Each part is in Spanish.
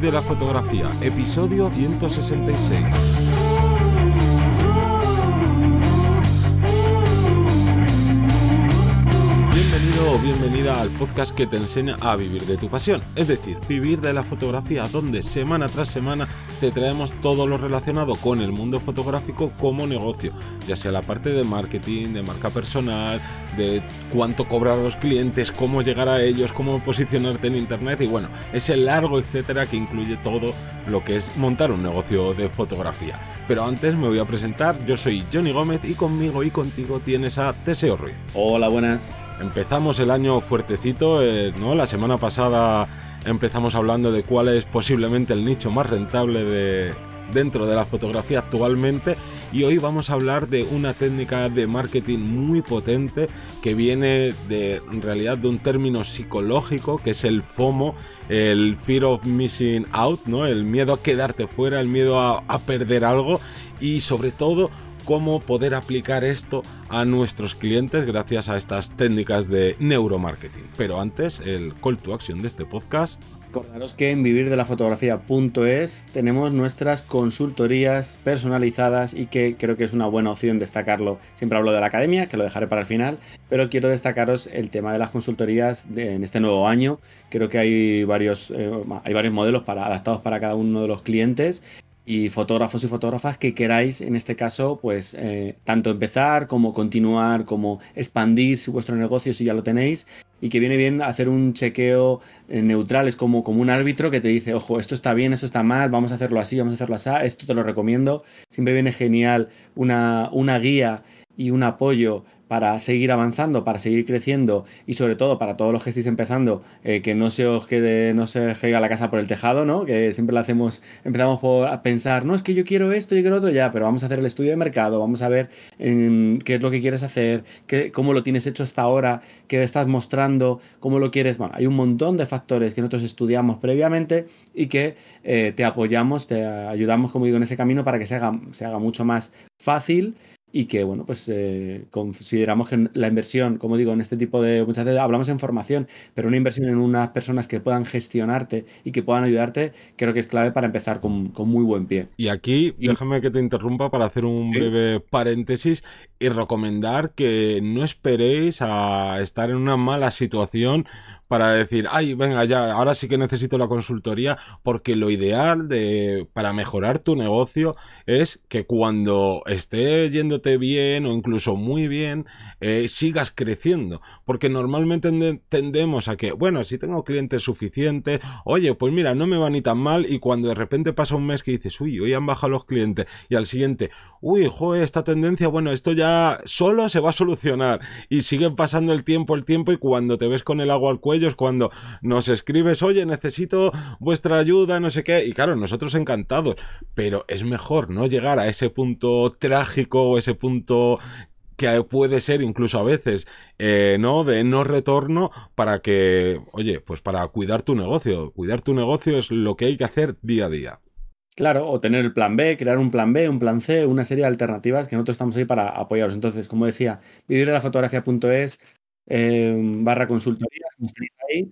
De la fotografía, episodio 166. Bienvenida al podcast que te enseña a vivir de tu pasión, es decir, vivir de la fotografía, donde semana tras semana te traemos todo lo relacionado con el mundo fotográfico como negocio, ya sea la parte de marketing, de marca personal, de cuánto cobrar a los clientes, cómo llegar a ellos, cómo posicionarte en internet y bueno, ese largo etcétera que incluye todo lo que es montar un negocio de fotografía. Pero antes me voy a presentar, yo soy Johnny Gómez y conmigo y contigo tienes a Teseo Ruiz. Hola, buenas. Empezamos el año fuertecito, eh, ¿no? La semana pasada empezamos hablando de cuál es posiblemente el nicho más rentable de, dentro de la fotografía actualmente y hoy vamos a hablar de una técnica de marketing muy potente que viene de en realidad de un término psicológico que es el FOMO, el fear of missing out, ¿no? El miedo a quedarte fuera, el miedo a, a perder algo y sobre todo cómo poder aplicar esto a nuestros clientes gracias a estas técnicas de neuromarketing. Pero antes, el call to action de este podcast. Recordaros que en vivirdelafotografía.es tenemos nuestras consultorías personalizadas y que creo que es una buena opción destacarlo. Siempre hablo de la academia, que lo dejaré para el final, pero quiero destacaros el tema de las consultorías en este nuevo año. Creo que hay varios, eh, hay varios modelos adaptados para cada uno de los clientes y fotógrafos y fotógrafas que queráis, en este caso, pues eh, tanto empezar como continuar, como expandir vuestro negocio si ya lo tenéis, y que viene bien hacer un chequeo eh, neutral, es como, como un árbitro que te dice, ojo, esto está bien, esto está mal, vamos a hacerlo así, vamos a hacerlo así, esto te lo recomiendo. Siempre viene genial una, una guía y un apoyo para seguir avanzando, para seguir creciendo y sobre todo para todos los que estéis empezando, eh, que no se os quede, no se os caiga la casa por el tejado, ¿no? Que siempre lo hacemos, empezamos por pensar, no, es que yo quiero esto, yo quiero otro, ya, pero vamos a hacer el estudio de mercado, vamos a ver qué es lo que quieres hacer, qué, cómo lo tienes hecho hasta ahora, qué estás mostrando, cómo lo quieres. Bueno, hay un montón de factores que nosotros estudiamos previamente y que eh, te apoyamos, te ayudamos, como digo, en ese camino para que se haga, se haga mucho más fácil y que, bueno, pues eh, consideramos que la inversión, como digo, en este tipo de, muchas veces hablamos en formación, pero una inversión en unas personas que puedan gestionarte y que puedan ayudarte, creo que es clave para empezar con, muy buen pie. Y aquí, déjame que te interrumpa para hacer un breve paréntesis y recomendar que no esperéis a estar en una mala situación para decir, ay, venga, ya, ahora sí que necesito la consultoría, porque lo ideal de, para mejorar tu negocio es que cuando esté yéndote bien o incluso muy bien, eh, sigas creciendo, porque normalmente tendemos a que, bueno, si tengo clientes suficientes, oye, pues mira, no me va ni tan mal, y cuando de repente pasa un mes que dices, uy, hoy han bajado los clientes, y al siguiente, uy, joder, esta tendencia, bueno, esto ya solo se va a solucionar, y sigue pasando el tiempo, el tiempo, y cuando te ves con el agua al cuello, ellos cuando nos escribes, oye, necesito vuestra ayuda, no sé qué, y claro, nosotros encantados, pero es mejor no llegar a ese punto trágico o ese punto que puede ser incluso a veces, eh, ¿no? De no retorno para que, oye, pues para cuidar tu negocio. Cuidar tu negocio es lo que hay que hacer día a día. Claro, o tener el plan B, crear un plan B, un plan C, una serie de alternativas que nosotros estamos ahí para apoyaros. Entonces, como decía, vivir de la fotografía.es Em, barra consultorías, ahí.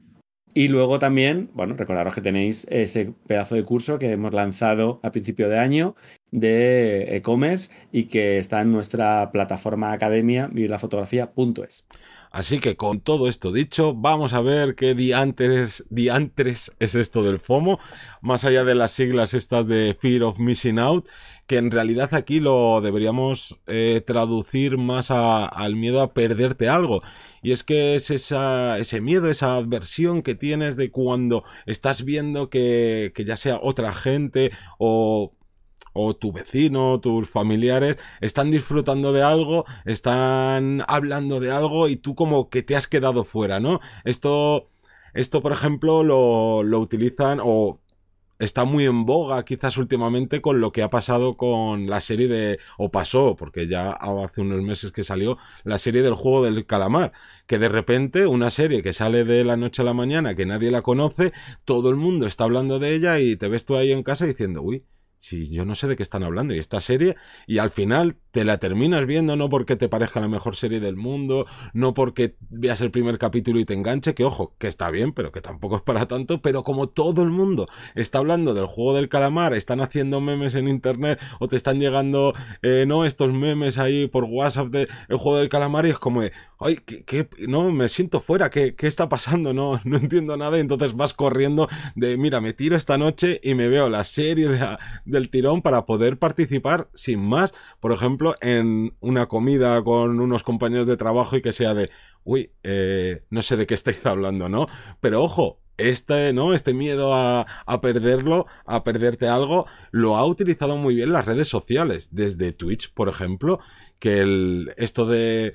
Y luego también, bueno, recordaros que tenéis ese pedazo de curso que hemos lanzado a principio de año de e-commerce y que está en nuestra plataforma academia vivirlafotografía.es. Así que con todo esto dicho, vamos a ver qué diantres, diantres es esto del FOMO, más allá de las siglas estas de Fear of Missing Out, que en realidad aquí lo deberíamos eh, traducir más al miedo a perderte algo. Y es que es ese miedo, esa adversión que tienes de cuando estás viendo que, que ya sea otra gente o o tu vecino, tus familiares están disfrutando de algo, están hablando de algo y tú como que te has quedado fuera, ¿no? Esto, esto por ejemplo, lo, lo utilizan o está muy en boga quizás últimamente con lo que ha pasado con la serie de o pasó porque ya hace unos meses que salió la serie del juego del calamar que de repente una serie que sale de la noche a la mañana que nadie la conoce todo el mundo está hablando de ella y te ves tú ahí en casa diciendo uy si yo no sé de qué están hablando y esta serie y al final te la terminas viendo no porque te parezca la mejor serie del mundo, no porque veas el primer capítulo y te enganche, que ojo, que está bien, pero que tampoco es para tanto, pero como todo el mundo está hablando del juego del calamar, están haciendo memes en internet o te están llegando, eh, no, estos memes ahí por WhatsApp del juego del calamar y es como ay, ¿qué, no, me siento fuera, ¿qué, qué está pasando? No, no entiendo nada y entonces vas corriendo de, mira, me tiro esta noche y me veo la serie del tirón para poder participar sin más, por ejemplo, en una comida con unos compañeros de trabajo y que sea de, uy, eh, no sé de qué estáis hablando, ¿no? Pero ojo, este, ¿no? Este miedo a, a, perderlo, a perderte algo, lo ha utilizado muy bien las redes sociales, desde Twitch, por ejemplo, que esto de,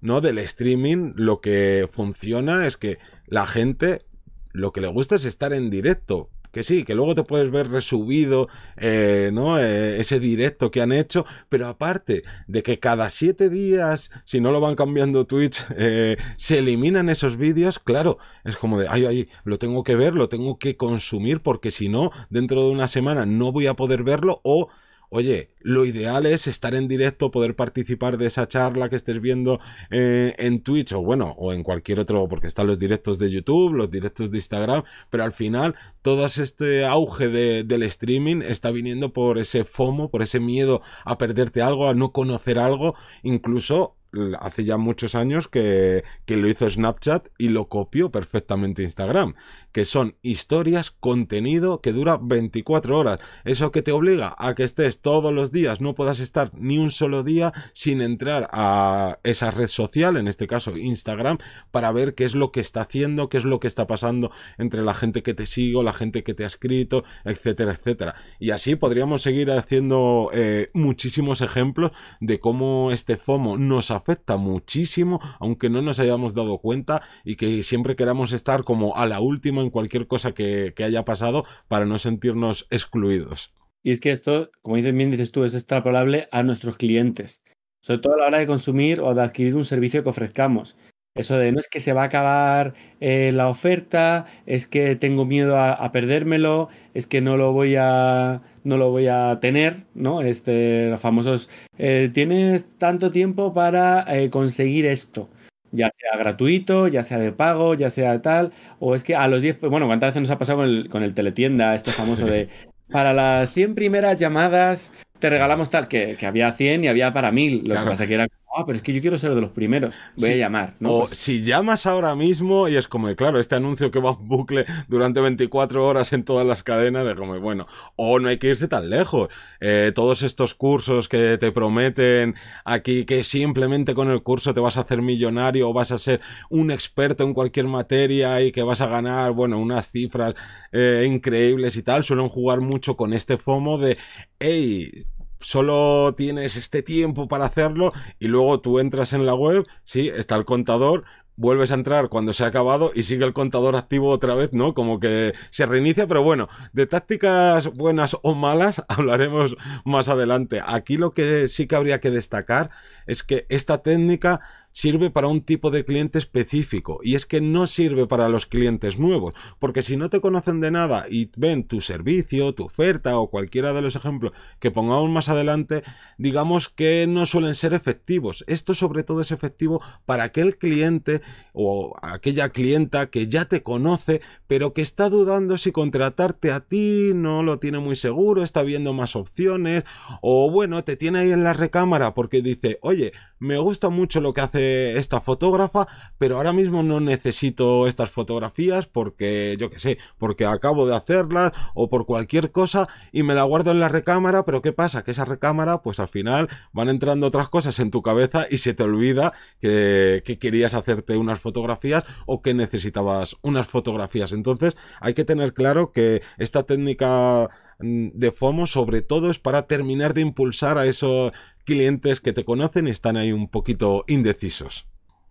¿no? Del streaming, lo que funciona es que la gente, lo que le gusta es estar en directo, que sí, que luego te puedes ver resubido, eh, ¿no? Eh, ese directo que han hecho, pero aparte de que cada siete días, si no lo van cambiando Twitch, eh, se eliminan esos vídeos, claro, es como de, ay, ay, lo tengo que ver, lo tengo que consumir, porque si no, dentro de una semana no voy a poder verlo o oye, lo ideal es estar en directo, poder participar de esa charla que estés viendo eh, en Twitch o bueno, o en cualquier otro, porque están los directos de YouTube, los directos de Instagram, pero al final todo este auge del streaming está viniendo por ese FOMO, por ese miedo a perderte algo, a no conocer algo, incluso hace ya muchos años que, que, lo hizo Snapchat y lo copió perfectamente Instagram, que son historias, contenido que dura 24 horas. Eso que te obliga a que estés todos los días, no puedas estar ni un solo día sin entrar a esa red social, en este caso Instagram, para ver qué es lo que está haciendo, qué es lo que está pasando entre la gente que te sigo, la gente que te ha escrito, etcétera, etcétera. Y así podríamos seguir haciendo eh, muchísimos ejemplos de cómo este FOMO nos ha afecta muchísimo, aunque no nos hayamos dado cuenta y que siempre queramos estar como a la última en cualquier cosa que, haya pasado para no sentirnos excluidos. Y es que esto, como dices bien, dices tú, es extrapolable a nuestros clientes. Sobre todo a la hora de consumir o de adquirir un servicio que ofrezcamos. Eso de no es que se va a acabar eh, la oferta, es que tengo miedo a, perdérmelo, es que no lo voy a no lo voy a tener, ¿no? Este, los famosos eh, tienes tanto tiempo para eh, conseguir esto, ya sea gratuito, ya sea de pago, ya sea tal, o es que a los 10, pues, bueno, ¿cuántas veces nos ha pasado con el, con el teletienda, este famoso de para las 100 primeras llamadas te regalamos tal, que, que había 100 y había para 1000, lo que pasa que era ah, pero es que yo quiero ser de los primeros, voy a llamar. ¿no? O pues si llamas ahora mismo y es como, claro, este anuncio que va en bucle durante 24 horas en todas las cadenas, es como, bueno, o no hay que irse tan lejos. Eh, todos estos cursos que te prometen aquí que simplemente con el curso te vas a hacer millonario o vas a ser un experto en cualquier materia y que vas a ganar, bueno, unas cifras eh, increíbles y tal, suelen jugar mucho con este FOMO de, hey, solo tienes este tiempo para hacerlo y luego tú entras en la web, sí, está el contador, vuelves a entrar cuando se ha acabado y sigue el contador activo otra vez, ¿no? Como que se reinicia, pero bueno, de tácticas buenas o malas hablaremos más adelante. Aquí lo que sí que habría que destacar es que esta técnica sirve para un tipo de cliente específico y es que no sirve para los clientes nuevos, porque si no te conocen de nada y ven tu servicio, tu oferta o cualquiera de los ejemplos que pongamos más adelante, digamos que no suelen ser efectivos. Esto sobre todo es efectivo para aquel cliente o aquella clienta que ya te conoce, pero que está dudando si contratarte a ti, no lo tiene muy seguro, está viendo más opciones o bueno, te tiene ahí en la recámara porque dice, oye, me gusta mucho lo que hace esta fotógrafa, pero ahora mismo no necesito estas fotografías porque, yo qué sé, porque acabo de hacerlas o por cualquier cosa y me la guardo en la recámara, pero ¿qué pasa? Que esa recámara, pues al final van entrando otras cosas en tu cabeza y se te olvida que, que querías hacerte unas fotografías o que necesitabas unas fotografías. Entonces hay que tener claro que esta técnica mm, de FOMO sobre todo es para terminar de impulsar a esos clientes que te conocen están ahí un poquito indecisos.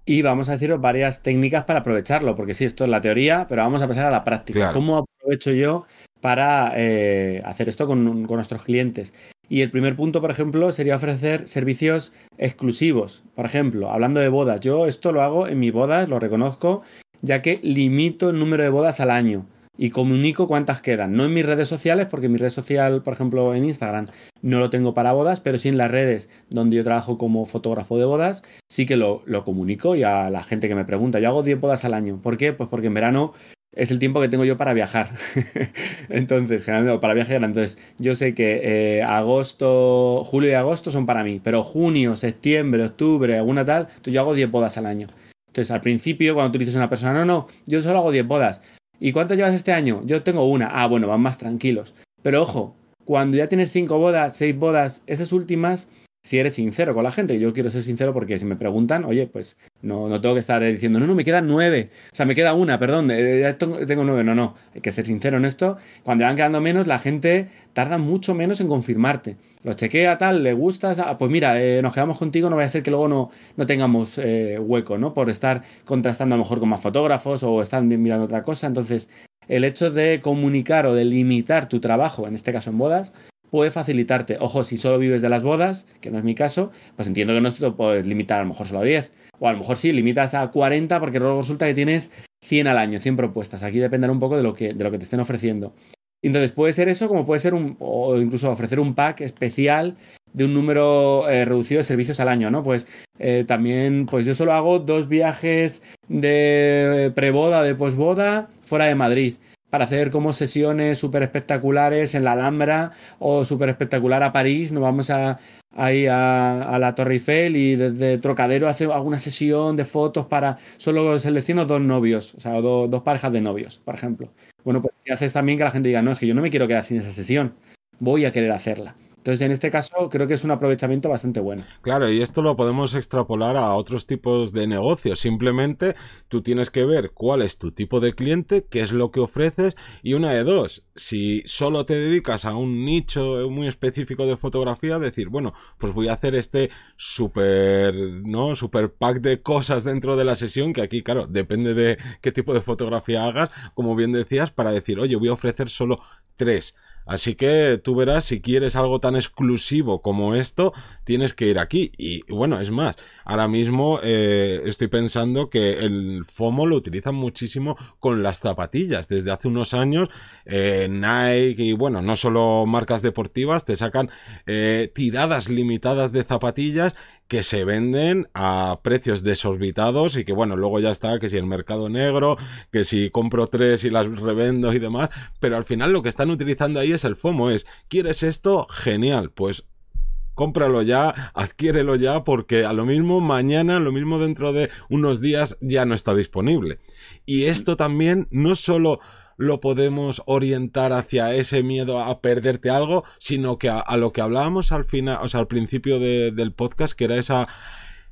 Y vamos a deciros varias técnicas para aprovecharlo, porque sí, esto es la teoría, pero vamos a pasar a la práctica. ¿Cómo aprovecho yo para eh, hacer esto con, con, nuestros clientes? Y el primer punto, por ejemplo, sería ofrecer servicios exclusivos. Por ejemplo, hablando de bodas, yo esto lo hago en mis bodas, lo reconozco, ya que limito el número de bodas al año y comunico cuántas quedan. No en mis redes sociales, porque mi red social, por ejemplo, en Instagram, no lo tengo para bodas, pero sí en las redes donde yo trabajo como fotógrafo de bodas, sí que lo, lo comunico y a la gente que me pregunta. Yo hago 10 bodas al año. ¿Por qué? Pues porque en verano es el tiempo que tengo yo para viajar. Entonces, generalmente para viajar. Entonces, yo sé que eh, agosto, julio y agosto son para mí, pero junio, septiembre, octubre, alguna tal, yo hago 10 bodas al año. Entonces, al principio, cuando tú dices a una persona, no, no, yo solo hago 10 bodas. ¿Y cuántas llevas este año? Yo tengo una. Ah, bueno, van más tranquilos. Pero ojo, cuando ya tienes 5 bodas, 6 bodas, esas últimas si eres sincero con la gente. Yo quiero ser sincero porque si me preguntan, oye, pues no, no tengo que estar diciendo, no, no, me quedan nueve. O sea, me queda una, perdón, eh, ya tengo nueve. No, no, hay que ser sincero en esto. Cuando van quedando menos, la gente tarda mucho menos en confirmarte. Lo chequea, tal, le gustas, ah, pues mira, eh, nos quedamos contigo, no vaya a ser que luego no, no tengamos eh, hueco, ¿no? Por estar contrastando a lo mejor con más fotógrafos o están mirando otra cosa. Entonces, el hecho de comunicar o de limitar tu trabajo, en este caso en bodas, puede facilitarte. Ojo, si solo vives de las bodas, que no es mi caso, pues entiendo que no te puedes limitar a lo mejor solo a 10. O a lo mejor sí, limitas a 40 porque luego resulta que tienes 100 al año, 100 propuestas. Aquí dependerá un poco de lo que, de lo que te estén ofreciendo. Entonces puede ser eso, como puede ser un, o incluso ofrecer un pack especial de un número eh, reducido de servicios al año, ¿no? Pues eh, también, pues yo solo hago dos viajes de preboda, de posboda, fuera de Madrid para hacer como sesiones súper espectaculares en la Alhambra o súper espectacular a París. Nos vamos a, ahí a, la Torre Eiffel y desde Trocadero hacer alguna sesión de fotos para solo selecciono dos novios, o sea, dos parejas de novios, por ejemplo. Bueno, pues si haces también que la gente diga, no, es que yo no me quiero quedar sin esa sesión, voy a querer hacerla. Entonces, en este caso, creo que es un aprovechamiento bastante bueno. Claro, y esto lo podemos extrapolar a otros tipos de negocios. Simplemente tú tienes que ver cuál es tu tipo de cliente, qué es lo que ofreces, y una de dos. Si solo te dedicas a un nicho muy específico de fotografía, decir, bueno, pues voy a hacer este super, ¿no? Super pack de cosas dentro de la sesión, que aquí, claro, depende de qué tipo de fotografía hagas, como bien decías, para decir, oye, voy a ofrecer solo tres Así que tú verás si quieres algo tan exclusivo como esto, tienes que ir aquí. Y bueno, es más, ahora mismo eh, estoy pensando que el FOMO lo utilizan muchísimo con las zapatillas. Desde hace unos años, eh, Nike y bueno, no solo marcas deportivas te sacan eh, tiradas limitadas de zapatillas que se venden a precios desorbitados y que bueno, luego ya está, que si el mercado negro, que si compro tres y las revendo y demás, pero al final lo que están utilizando ahí es el FOMO, es, ¿quieres esto? Genial, pues cómpralo ya, adquiérelo ya, porque a lo mismo mañana, lo mismo dentro de unos días ya no está disponible. Y esto también no solo lo podemos orientar hacia ese miedo a perderte algo, sino que a, lo que hablábamos al final, o sea, al principio del podcast, que era esa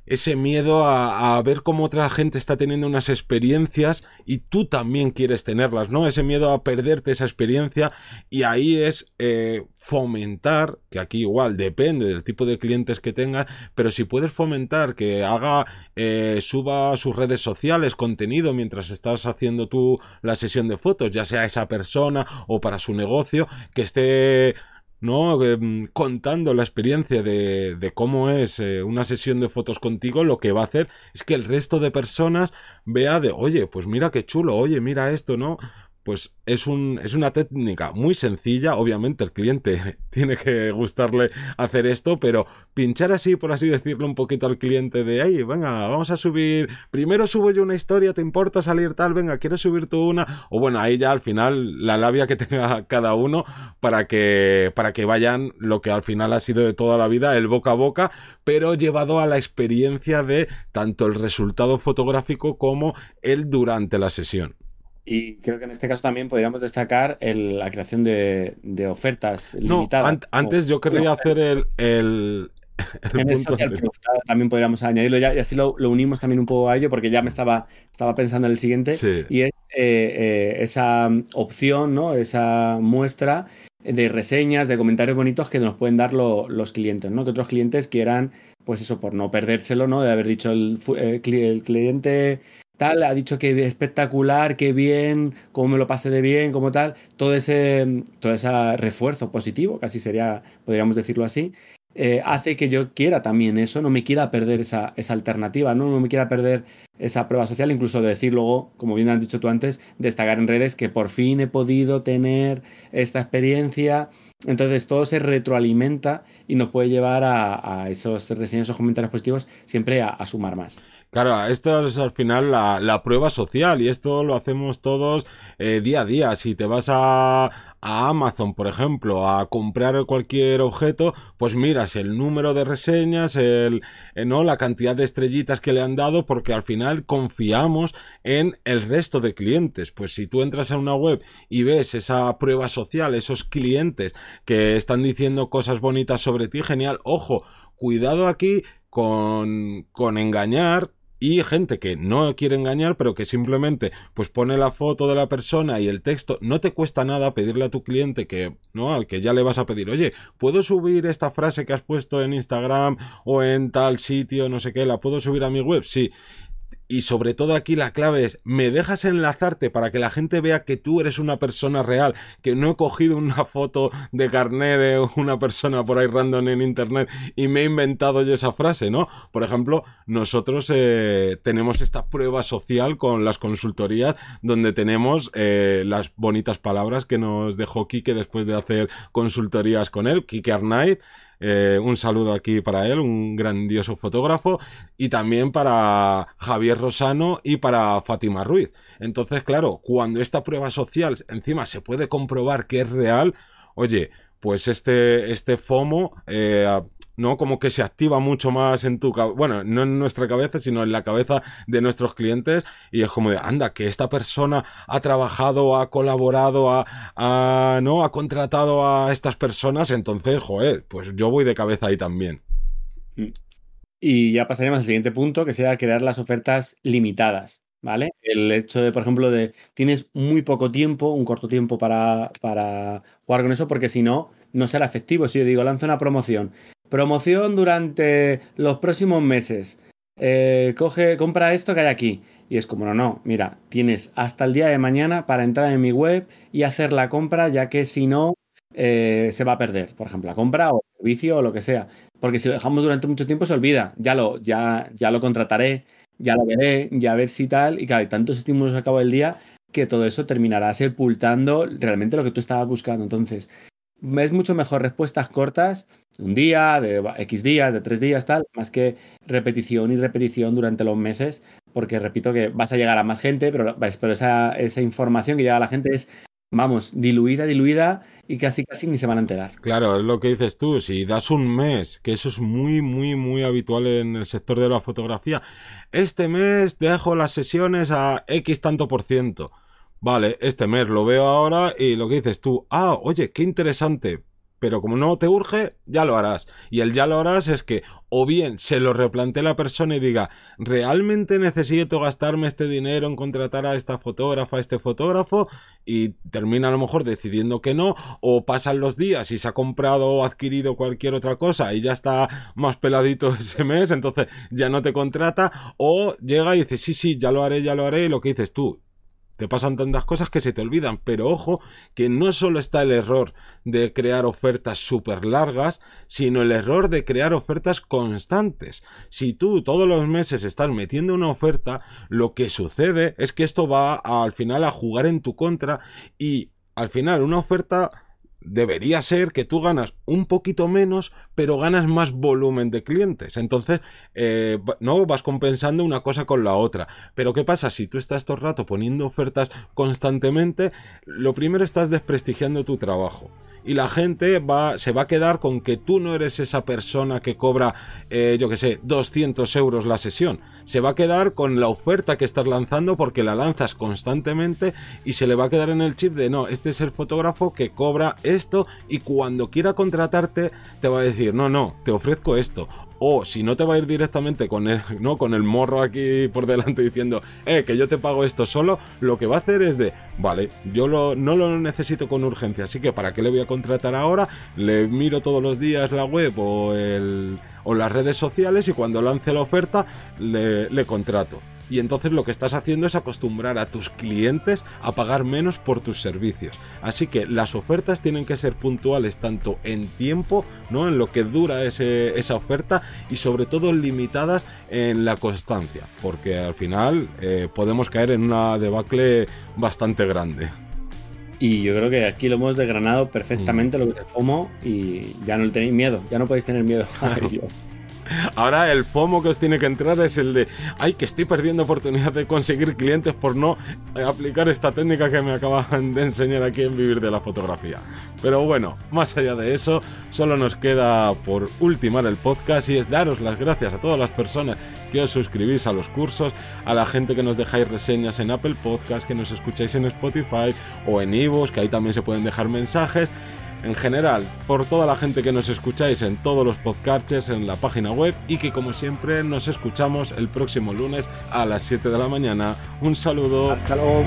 ese miedo a, ver cómo otra gente está teniendo unas experiencias y tú también quieres tenerlas, ¿no? Ese miedo a perderte esa experiencia y ahí es eh, fomentar, que aquí igual depende del tipo de clientes que tengas, pero si puedes fomentar que haga, eh, suba a sus redes sociales contenido mientras estás haciendo tú la sesión de fotos, ya sea esa persona o para su negocio, que esté ¿no? Mm, contando la experiencia de, de cómo es eh, una sesión de fotos contigo, lo que va a hacer es que el resto de personas vea de, oye, pues mira qué chulo, oye, mira esto, ¿no? Pues es, un, es una técnica muy sencilla. Obviamente el cliente tiene que gustarle hacer esto, pero pinchar así, por así decirlo, un poquito al cliente de, ahí, venga, vamos a subir, primero subo yo una historia, ¿te importa salir tal? Venga, ¿quieres subir tú una? O bueno, ahí ya al final la labia que tenga cada uno para que, para que vayan lo que al final ha sido de toda la vida, el boca a boca, pero llevado a la experiencia de tanto el resultado fotográfico como el durante la sesión. Y creo que en este caso también podríamos destacar la creación de, ofertas limitadas. Antes yo querría hacer el, el, punto también podríamos añadirlo ya y así lo, unimos también un poco a ello porque ya me estaba, estaba pensando en el siguiente y es eh, eh, esa opción, ¿no? esa muestra de reseñas, de comentarios bonitos que nos pueden dar los clientes, ¿no? Que otros clientes quieran, pues eso, por no perdérselo, ¿no? De haber dicho el, eh, el cliente tal, ha dicho que espectacular, que bien, cómo me lo pasé de bien, como tal, todo ese, todo ese refuerzo positivo, casi sería, podríamos decirlo así, eh, hace que yo quiera también eso, no me quiera perder esa, esa alternativa, ¿no? no me quiera perder esa prueba social, incluso de decir luego, como bien has dicho tú antes, destacar en redes que por fin he podido tener esta experiencia. Entonces todo se retroalimenta y nos puede llevar a, esos reseñas o comentarios positivos siempre a, sumar más. Claro, esto es al final la, prueba social y esto lo hacemos todos eh, día a día. Si te vas a, a Amazon, por ejemplo, a comprar cualquier objeto, pues miras el número de reseñas, el, eh, ¿no? la cantidad de estrellitas que le han dado, porque al final confiamos en el resto de clientes. Pues si tú entras a una web y ves esa prueba social, esos clientes que están diciendo cosas bonitas sobre ti, genial. Ojo, cuidado aquí con, con engañar y gente que no quiere engañar, pero que simplemente pues pone la foto de la persona y el texto, no te cuesta nada pedirle a tu cliente que, ¿no? Al que ya le vas a pedir, oye, ¿puedo subir esta frase que has puesto en Instagram o en tal sitio, no sé qué, la puedo subir a mi web? Sí. Y sobre todo aquí la clave es, me dejas enlazarte para que la gente vea que tú eres una persona real, que no he cogido una foto de carné de una persona por ahí random en internet y me he inventado yo esa frase, ¿no? Por ejemplo, nosotros eh, tenemos esta prueba social con las consultorías donde tenemos eh, las bonitas palabras que nos dejó Kike después de hacer consultorías con él, Kike Arnaiz. Eh, un saludo aquí para él, un grandioso fotógrafo, y también para Javier Rosano y para Fátima Ruiz. Entonces, claro, cuando esta prueba social encima se puede comprobar que es real, oye, pues este, este FOMO eh, ¿no? Como que se activa mucho más en tu cabeza, bueno, no en nuestra cabeza, sino en la cabeza de nuestros clientes y es como de, anda, que esta persona ha trabajado, ha colaborado, ha, ¿no? Ha contratado a estas personas, entonces, joder, pues yo voy de cabeza ahí también. Y ya pasaremos al siguiente punto, que será crear las ofertas limitadas. ¿Vale? El hecho de, por ejemplo, de tienes muy poco tiempo, un corto tiempo para, para jugar con eso, porque si no, no será efectivo. Si yo digo, lanzo una promoción Promoción durante los próximos meses. Eh, coge, compra esto que hay aquí. Y es como, no, no, mira, tienes hasta el día de mañana para entrar en mi web y hacer la compra, ya que si no, eh, se va a perder. Por ejemplo, la compra o el servicio o lo que sea. Porque si lo dejamos durante mucho tiempo se olvida. Ya lo, ya, ya lo contrataré, ya lo veré, ya a ver si tal. Y claro, hay tantos estímulos a cabo del día que todo eso terminará sepultando realmente lo que tú estabas buscando. Entonces, es mucho mejor respuestas cortas, un día, de X días, de tres días, tal, más que repetición y repetición durante los meses, porque repito que vas a llegar a más gente, pero, pero esa, esa información que llega a la gente es, vamos, diluida, diluida y casi casi ni se van a enterar. Claro, es lo que dices tú, si das un mes, que eso es muy, muy, muy habitual en el sector de la fotografía, este mes dejo las sesiones a X tanto por ciento Vale, este mes lo veo ahora y lo que dices tú, ah, oye, qué interesante, pero como no te urge, ya lo harás. Y el ya lo harás es que o bien se lo replantee la persona y diga, realmente necesito gastarme este dinero en contratar a esta fotógrafa, a este fotógrafo, y termina a lo mejor decidiendo que no, o pasan los días y se ha comprado o adquirido cualquier otra cosa y ya está más peladito ese mes, entonces ya no te contrata, o llega y dice, sí, sí, ya lo haré, ya lo haré, y lo que dices tú, te pasan tantas cosas que se te olvidan, pero ojo que no solo está el error de crear ofertas súper largas, sino el error de crear ofertas constantes. Si tú todos los meses estás metiendo una oferta, lo que sucede es que esto va al final a jugar en tu contra y al final una oferta debería ser que tú ganas un poquito menos, pero ganas más volumen de clientes. Entonces, eh, no vas compensando una cosa con la otra. Pero ¿qué pasa? Si tú estás todo el rato poniendo ofertas constantemente, lo primero estás desprestigiando tu trabajo y la gente va, se va a quedar con que tú no eres esa persona que cobra, eh, yo que sé, 200 euros la sesión. Se va a quedar con la oferta que estás lanzando porque la lanzas constantemente y se le va a quedar en el chip de no, este es el fotógrafo que cobra esto y cuando quiera contratarte te va a decir, no, no, te ofrezco esto o si no te va a ir directamente con el, ¿no? con el morro aquí por delante diciendo, eh, que yo te pago esto solo, lo que va a hacer es de, vale, yo lo, no lo necesito con urgencia, así que ¿para qué le voy a contratar ahora? Le miro todos los días la web o, el, o las redes sociales y cuando lance la oferta le, le contrato. Y entonces lo que estás haciendo es acostumbrar a tus clientes a pagar menos por tus servicios. Así que las ofertas tienen que ser puntuales tanto en tiempo, ¿no? En lo que dura esa oferta y sobre todo limitadas en la constancia, porque al final eh, podemos caer en una debacle bastante grande. Y yo creo que aquí lo hemos desgranado perfectamente mm. lo que es el FOMO y ya no tenéis miedo, ya no podéis tener miedo a ello. Ahora el FOMO que os tiene que entrar es el de, ay, que estoy perdiendo oportunidad de conseguir clientes por no aplicar esta técnica que me acaban de enseñar aquí en Vivir de la Fotografía. Pero bueno, más allá de eso, solo nos queda por ultimar el podcast y es daros las gracias a todas las personas que os suscribís a los cursos, a la gente que nos dejáis reseñas en Apple Podcast, que nos escucháis en Spotify o en Ivos, que ahí también se pueden dejar mensajes en general, por toda la gente que nos escucháis en todos los podcasts, en la página web y que como siempre nos escuchamos el próximo lunes a las 7 de la mañana. Un saludo. Hasta luego.